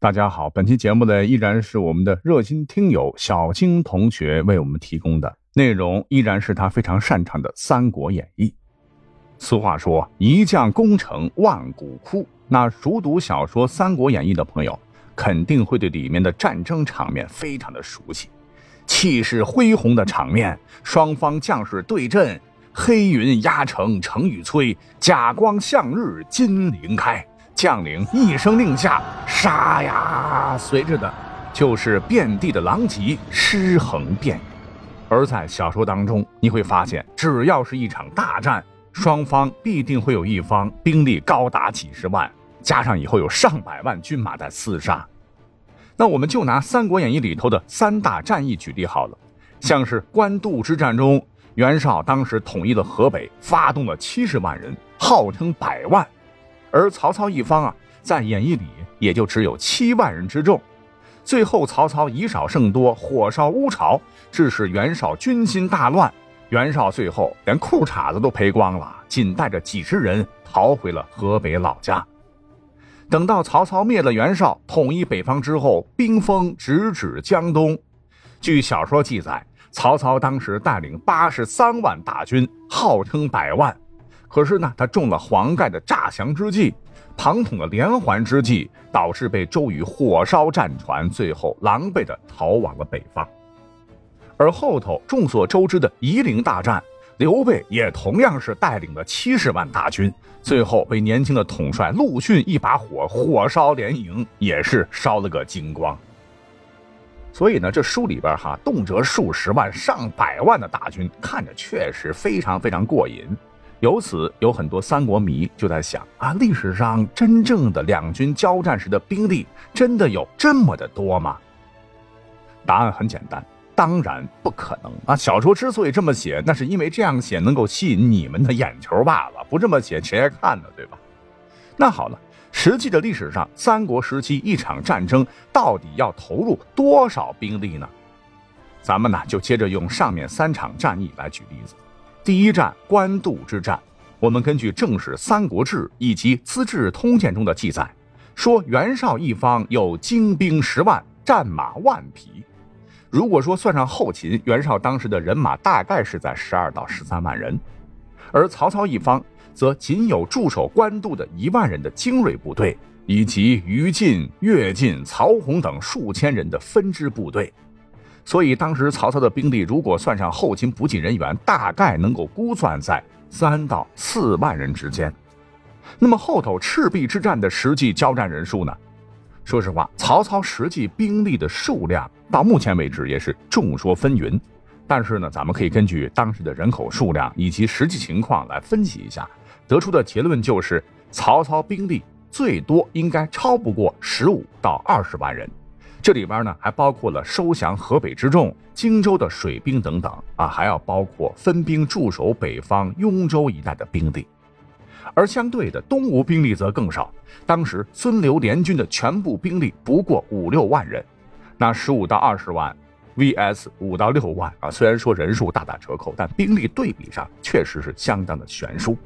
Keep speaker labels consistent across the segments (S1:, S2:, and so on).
S1: 大家好，本期节目呢依然是我们的热心听友小青同学为我们提供的内容，依然是他非常擅长的《三国演义》。俗话说“一将功成万骨枯”，那熟读小说《三国演义》的朋友，肯定会对里面的战争场面非常的熟悉，气势恢宏的场面，双方将士对阵，黑云压城城欲摧，甲光向日金鳞开。将领一声令下，杀呀！随着的，就是遍地的狼藉，尸横遍野。而在小说当中，你会发现，只要是一场大战，双方必定会有一方兵力高达几十万，加上以后有上百万军马在厮杀。那我们就拿《三国演义》里头的三大战役举例好了，像是官渡之战中，袁绍当时统一了河北，发动了七十万人，号称百万。而曹操一方啊，在演义里也就只有七万人之众。最后曹操以少胜多，火烧乌巢，致使袁绍军心大乱。袁绍最后连裤衩子都赔光了，仅带着几十人逃回了河北老家。等到曹操灭了袁绍，统一北方之后，兵锋直指江东。据小说记载，曹操当时带领八十三万大军，号称百万。可是呢，他中了黄盖的诈降之计，庞统的连环之计，导致被周瑜火烧战船，最后狼狈的逃往了北方。而后头众所周知的夷陵大战，刘备也同样是带领了七十万大军，最后被年轻的统帅陆逊一把火火烧连营，也是烧了个精光。所以呢，这书里边哈，动辄数十万、上百万的大军，看着确实非常非常过瘾。由此，有很多三国迷就在想啊，历史上真正的两军交战时的兵力真的有这么的多吗？答案很简单，当然不可能啊！小说之所以这么写，那是因为这样写能够吸引你们的眼球罢了，不这么写谁爱看呢？对吧？那好了，实际的历史上，三国时期一场战争到底要投入多少兵力呢？咱们呢，就接着用上面三场战役来举例子。第一战官渡之战，我们根据正史《三国志》以及《资治通鉴》中的记载，说袁绍一方有精兵十万，战马万匹。如果说算上后勤，袁绍当时的人马大概是在十二到十三万人，而曹操一方则仅有驻守官渡的一万人的精锐部队，以及于禁、乐进、曹洪等数千人的分支部队。所以，当时曹操的兵力如果算上后勤补给人员，大概能够估算在三到四万人之间。那么后头赤壁之战的实际交战人数呢？说实话，曹操实际兵力的数量到目前为止也是众说纷纭。但是呢，咱们可以根据当时的人口数量以及实际情况来分析一下，得出的结论就是，曹操兵力最多应该超不过十五到二十万人。这里边呢，还包括了收降河北之众、荆州的水兵等等啊，还要包括分兵驻守北方雍州一带的兵力。而相对的，东吴兵力则更少。当时孙刘联军的全部兵力不过五六万人，那十五到二十万 vs 五到六万啊，虽然说人数大打折扣，但兵力对比上确实是相当的悬殊。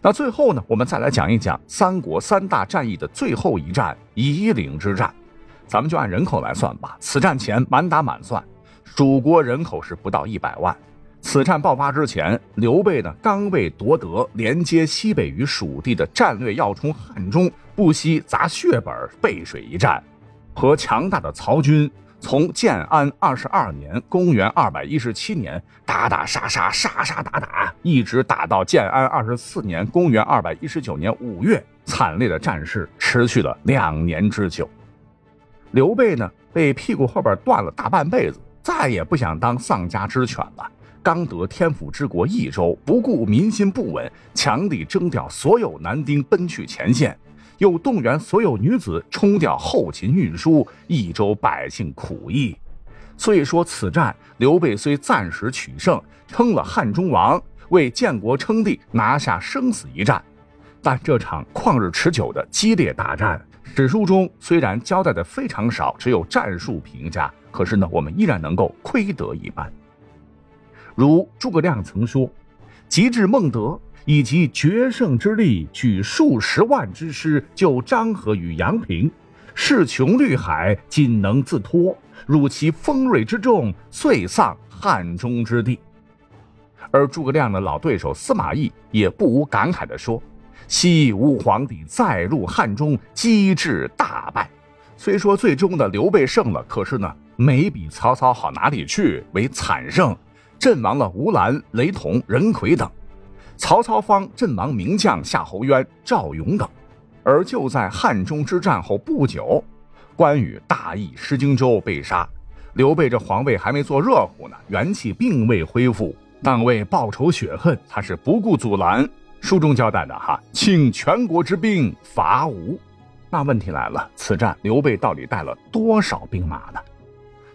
S1: 那最后呢，我们再来讲一讲三国三大战役的最后一战——夷陵之战。咱们就按人口来算吧。此战前满打满算，蜀国人口是不到一百万。此战爆发之前，刘备呢刚为夺得连接西北与蜀地的战略要冲汉中，不惜砸血本背水一战，和强大的曹军从建安二十二年（公元二百一十七年）打打杀杀，杀杀打打，一直打到建安二十四年（公元二百一十九年）五月，惨烈的战事持续了两年之久。刘备呢，被屁股后边断了大半辈子，再也不想当丧家之犬了。刚得天府之国益州，不顾民心不稳，强力征调所有男丁奔去前线，又动员所有女子冲调后勤运输，益州百姓苦役。所以说，此战刘备虽暂时取胜，称了汉中王，为建国称帝拿下生死一战，但这场旷日持久的激烈大战。史书中虽然交代的非常少，只有战术评价，可是呢，我们依然能够窥得一斑。如诸葛亮曾说：“及至孟德，以其决胜之力，举数十万之师救张合于阳平，势穷绿海，仅能自托。辱其锋锐之众，遂丧汉中之地。而诸葛亮的老对手司马懿也不无感慨地说：“西吴皇帝再入汉中，机智大败。虽说最终的刘备胜了，可是呢，没比曹操好哪里去，为惨胜，阵亡了吴兰、雷同、任奎等。曹操方阵亡名将夏侯渊、赵勇等。而就在汉中之战后不久。”关羽大意失荆州被杀，刘备这皇位还没坐热乎呢，元气并未恢复，但为报仇雪恨，他是不顾阻拦。书中交代的哈，请全国之兵伐吴。那问题来了，此战刘备到底带了多少兵马呢？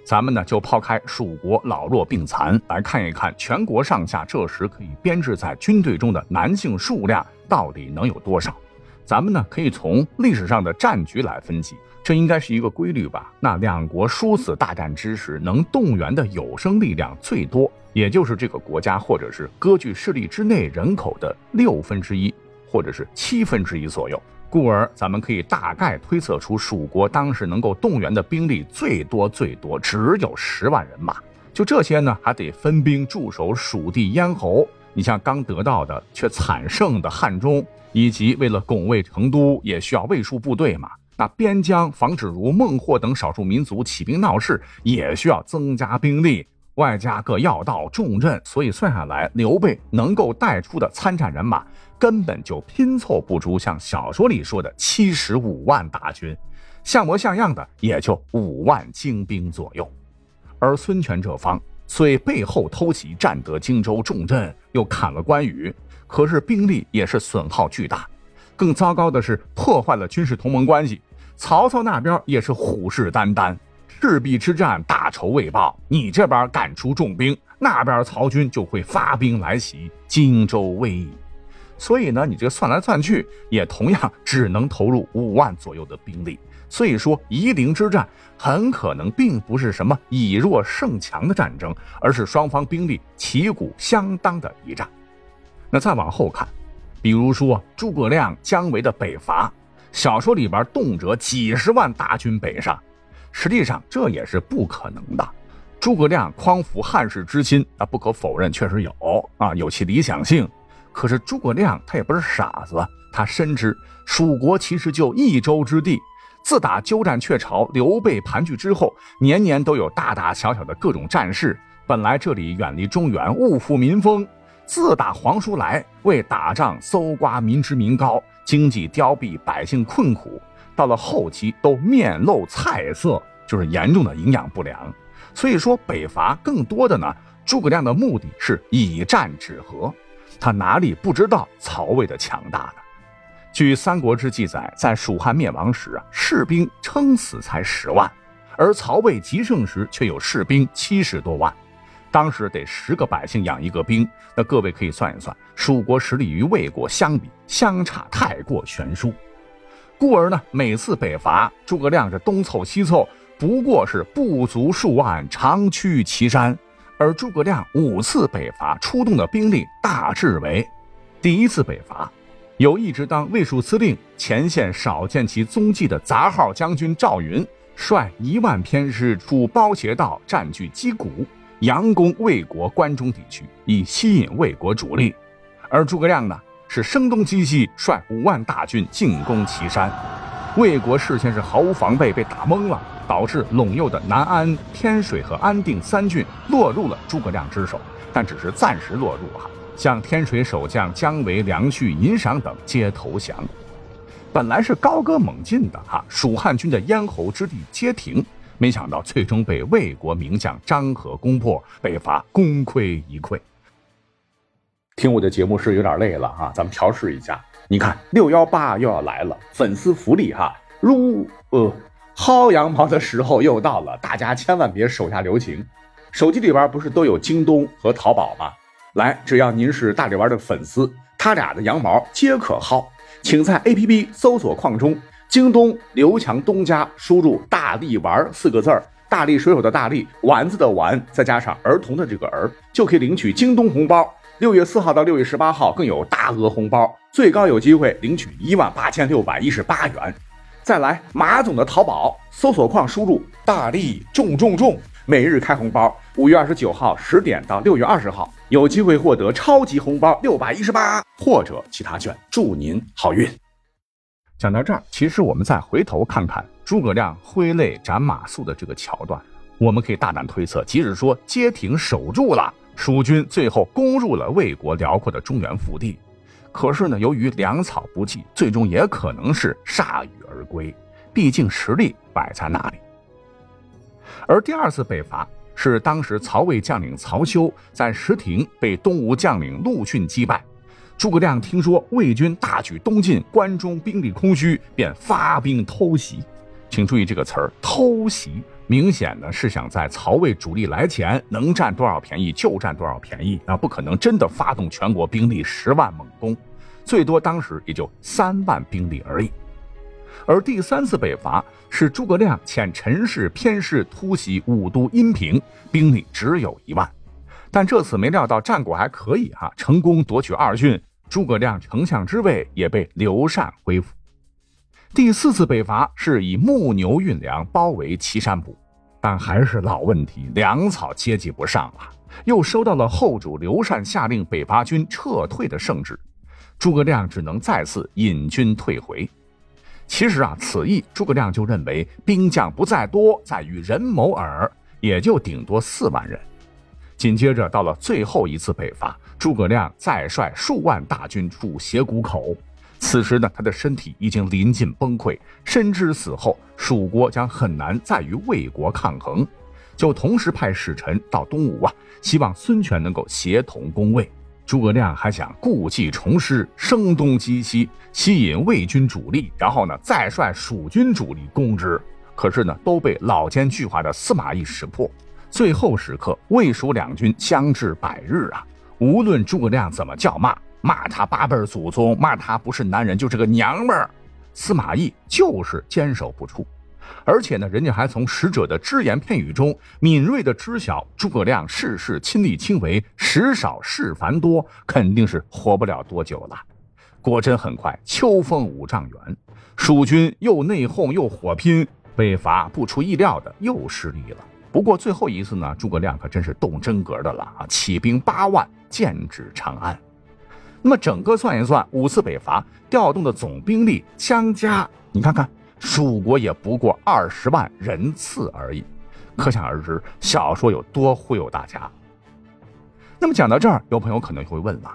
S1: 咱们呢就抛开蜀国老弱病残，来看一看全国上下这时可以编制在军队中的男性数量到底能有多少？咱们呢可以从历史上的战局来分析。这应该是一个规律吧？那两国殊死大战之时，能动员的有生力量最多，也就是这个国家或者是割据势力之内人口的六分之一，或者是七分之一左右。故而，咱们可以大概推测出，蜀国当时能够动员的兵力最多最多只有十万人马。就这些呢，还得分兵驻守蜀地咽喉。你像刚得到的却惨胜的汉中，以及为了拱卫成都，也需要卫戍部队嘛。那边疆防止如孟获等少数民族起兵闹事，也需要增加兵力，外加各要道重镇，所以算下来，刘备能够带出的参战人马根本就拼凑不出像小说里说的七十五万大军，像模像样的也就五万精兵左右。而孙权这方虽背后偷袭占得荆州重镇，又砍了关羽，可是兵力也是损耗巨大，更糟糕的是破坏了军事同盟关系。曹操那边也是虎视眈眈，赤壁之战大仇未报，你这边赶出重兵，那边曹军就会发兵来袭，荆州危矣。所以呢，你这算来算去，也同样只能投入五万左右的兵力。所以说，夷陵之战很可能并不是什么以弱胜强的战争，而是双方兵力旗鼓相当的一战。那再往后看，比如说诸葛亮、姜维的北伐。小说里边动辄几十万大军北上，实际上这也是不可能的。诸葛亮匡扶汉室之心，啊，不可否认，确实有啊，有其理想性。可是诸葛亮他也不是傻子，他深知蜀国其实就一州之地。自打鸠占鹊巢、刘备盘踞之后，年年都有大大小小的各种战事。本来这里远离中原，物阜民丰。自打皇叔来为打仗搜刮民脂民膏，经济凋敝，百姓困苦，到了后期都面露菜色，就是严重的营养不良。所以说北伐更多的呢，诸葛亮的目的是以战止和，他哪里不知道曹魏的强大呢？据《三国志》记载，在蜀汉灭亡时啊，士兵撑死才十万，而曹魏极盛时却有士兵七十多万。当时得十个百姓养一个兵，那各位可以算一算，蜀国实力与魏国相比，相差太过悬殊。故而呢，每次北伐，诸葛亮是东凑西凑，不过是不足数万，长驱祁山。而诸葛亮五次北伐出动的兵力大致为：第一次北伐，有一直当卫戍司令、前线少见其踪迹的杂号将军赵云，率一万偏师出包斜道，占据击鼓。佯攻魏国关中地区，以吸引魏国主力；而诸葛亮呢，是声东击西，率五万大军进攻岐山。魏国事先是毫无防备，被打懵了，导致陇右的南安、天水和安定三郡落入了诸葛亮之手，但只是暂时落入哈。像天水守将姜维、梁旭、尹赏等皆投降。本来是高歌猛进的哈，蜀汉军的咽喉之地皆停。没想到最终被魏国名将张合攻破，北伐功亏一篑。听我的节目是有点累了啊，咱们调试一下。你看六幺八又要来了，粉丝福利哈，撸呃薅羊毛的时候又到了，大家千万别手下留情。手机里边不是都有京东和淘宝吗？来，只要您是大力丸的粉丝，他俩的羊毛皆可薅，请在 APP 搜索框中。京东刘强东家输入“大力丸”四个字儿，大力水手的大力，丸子的丸，再加上儿童的这个儿，就可以领取京东红包。六月四号到六月十八号更有大额红包，最高有机会领取一万八千六百一十八元。再来马总的淘宝搜索框输入“大力重重重”，每日开红包。五月二十九号十点到六月二十号，有机会获得超级红包六百一十八或者其他券。祝您好运！讲到这儿，其实我们再回头看看诸葛亮挥泪斩马谡的这个桥段，我们可以大胆推测，即使说街亭守住了，蜀军最后攻入了魏国辽阔的中原腹地。可是呢，由于粮草不济，最终也可能是铩羽而归。毕竟实力摆在那里。而第二次北伐是当时曹魏将领曹休在石亭被东吴将领陆逊击败。诸葛亮听说魏军大举东进，关中兵力空虚，便发兵偷袭。请注意这个词儿“偷袭”，明显呢是想在曹魏主力来前能占多少便宜就占多少便宜啊，不可能真的发动全国兵力十万猛攻。最多当时也就三万兵力而已，而第三次北伐是诸葛亮遣陈氏偏师突袭武都阴平，兵力只有一万，但这次没料到战果还可以哈，成功夺取二郡，诸葛亮丞相之位也被刘禅恢复。第四次北伐是以木牛运粮包围岐山堡，但还是老问题，粮草接济不上了，又收到了后主刘禅下令北伐军撤退的圣旨。诸葛亮只能再次引军退回。其实啊，此役诸葛亮就认为兵将不在多，在于人谋耳，也就顶多四万人。紧接着到了最后一次北伐，诸葛亮再率数万大军出斜谷口。此时呢，他的身体已经临近崩溃，深知死后蜀国将很难再与魏国抗衡，就同时派使臣到东吴啊，希望孙权能够协同攻魏。诸葛亮还想故技重施，声东击西，吸引魏军主力，然后呢再率蜀军主力攻之。可是呢都被老奸巨猾的司马懿识破。最后时刻，魏蜀两军相至百日啊！无论诸葛亮怎么叫骂，骂他八辈祖宗，骂他不是男人就是个娘们儿，司马懿就是坚守不出。而且呢，人家还从使者的只言片语中敏锐地知晓诸葛亮事事亲力亲为，时少事繁多，肯定是活不了多久了。果真很快，秋风五丈原，蜀军又内讧又火拼，北伐不出意料的又失利了。不过最后一次呢，诸葛亮可真是动真格的了啊！起兵八万，剑指长安。那么整个算一算，五次北伐调动的总兵力相加，你看看。蜀国也不过二十万人次而已，可想而知小说有多忽悠大家。那么讲到这儿，有朋友可能会问了：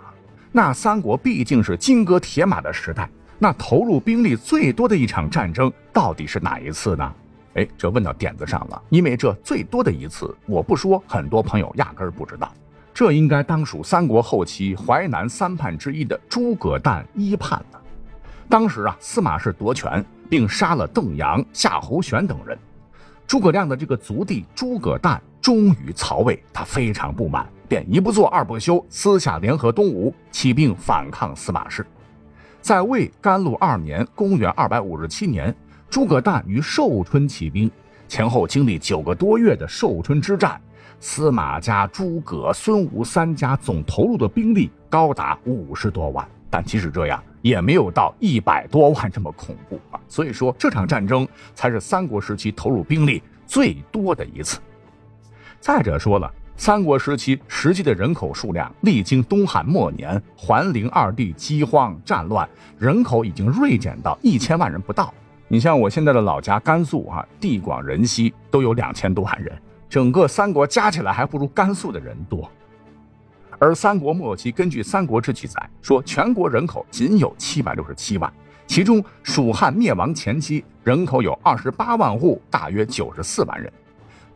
S1: 那三国毕竟是金戈铁马的时代，那投入兵力最多的一场战争到底是哪一次呢？哎，这问到点子上了，因为这最多的一次，我不说，很多朋友压根儿不知道。这应该当属三国后期淮南三叛之一的诸葛诞一叛了。当时啊，司马氏夺权。并杀了邓阳、夏侯玄等人。诸葛亮的这个族弟诸葛诞忠于曹魏，他非常不满，便一不做二不休，私下联合东吴，起兵反抗司马氏。在魏甘露二年（公元257年），诸葛诞于寿春起兵，前后经历九个多月的寿春之战，司马家、诸葛、孙吴三家总投入的兵力高达五十多万。但即使这样，也没有到一百多万这么恐怖啊！所以说，这场战争才是三国时期投入兵力最多的一次。再者说了，三国时期实际的人口数量，历经东汉末年桓灵二帝饥荒战乱，人口已经锐减到一千万人不到。你像我现在的老家甘肃啊，地广人稀，都有两千多万人，整个三国加起来还不如甘肃的人多。而三国末期，根据《三国志》记载，说全国人口仅有七百六十七万，其中蜀汉灭亡前期人口有二十八万户，大约九十四万人；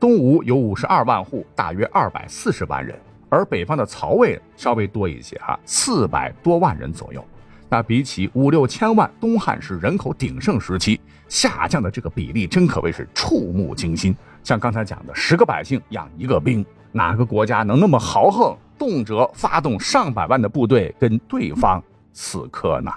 S1: 东吴有五十二万户，大约二百四十万人；而北方的曹魏稍微多一些，哈，四百多万人左右。那比起五六千万东汉时人口鼎盛时期，下降的这个比例真可谓是触目惊心。像刚才讲的，十个百姓养一个兵，哪个国家能那么豪横？动辄发动上百万的部队跟对方死磕呢？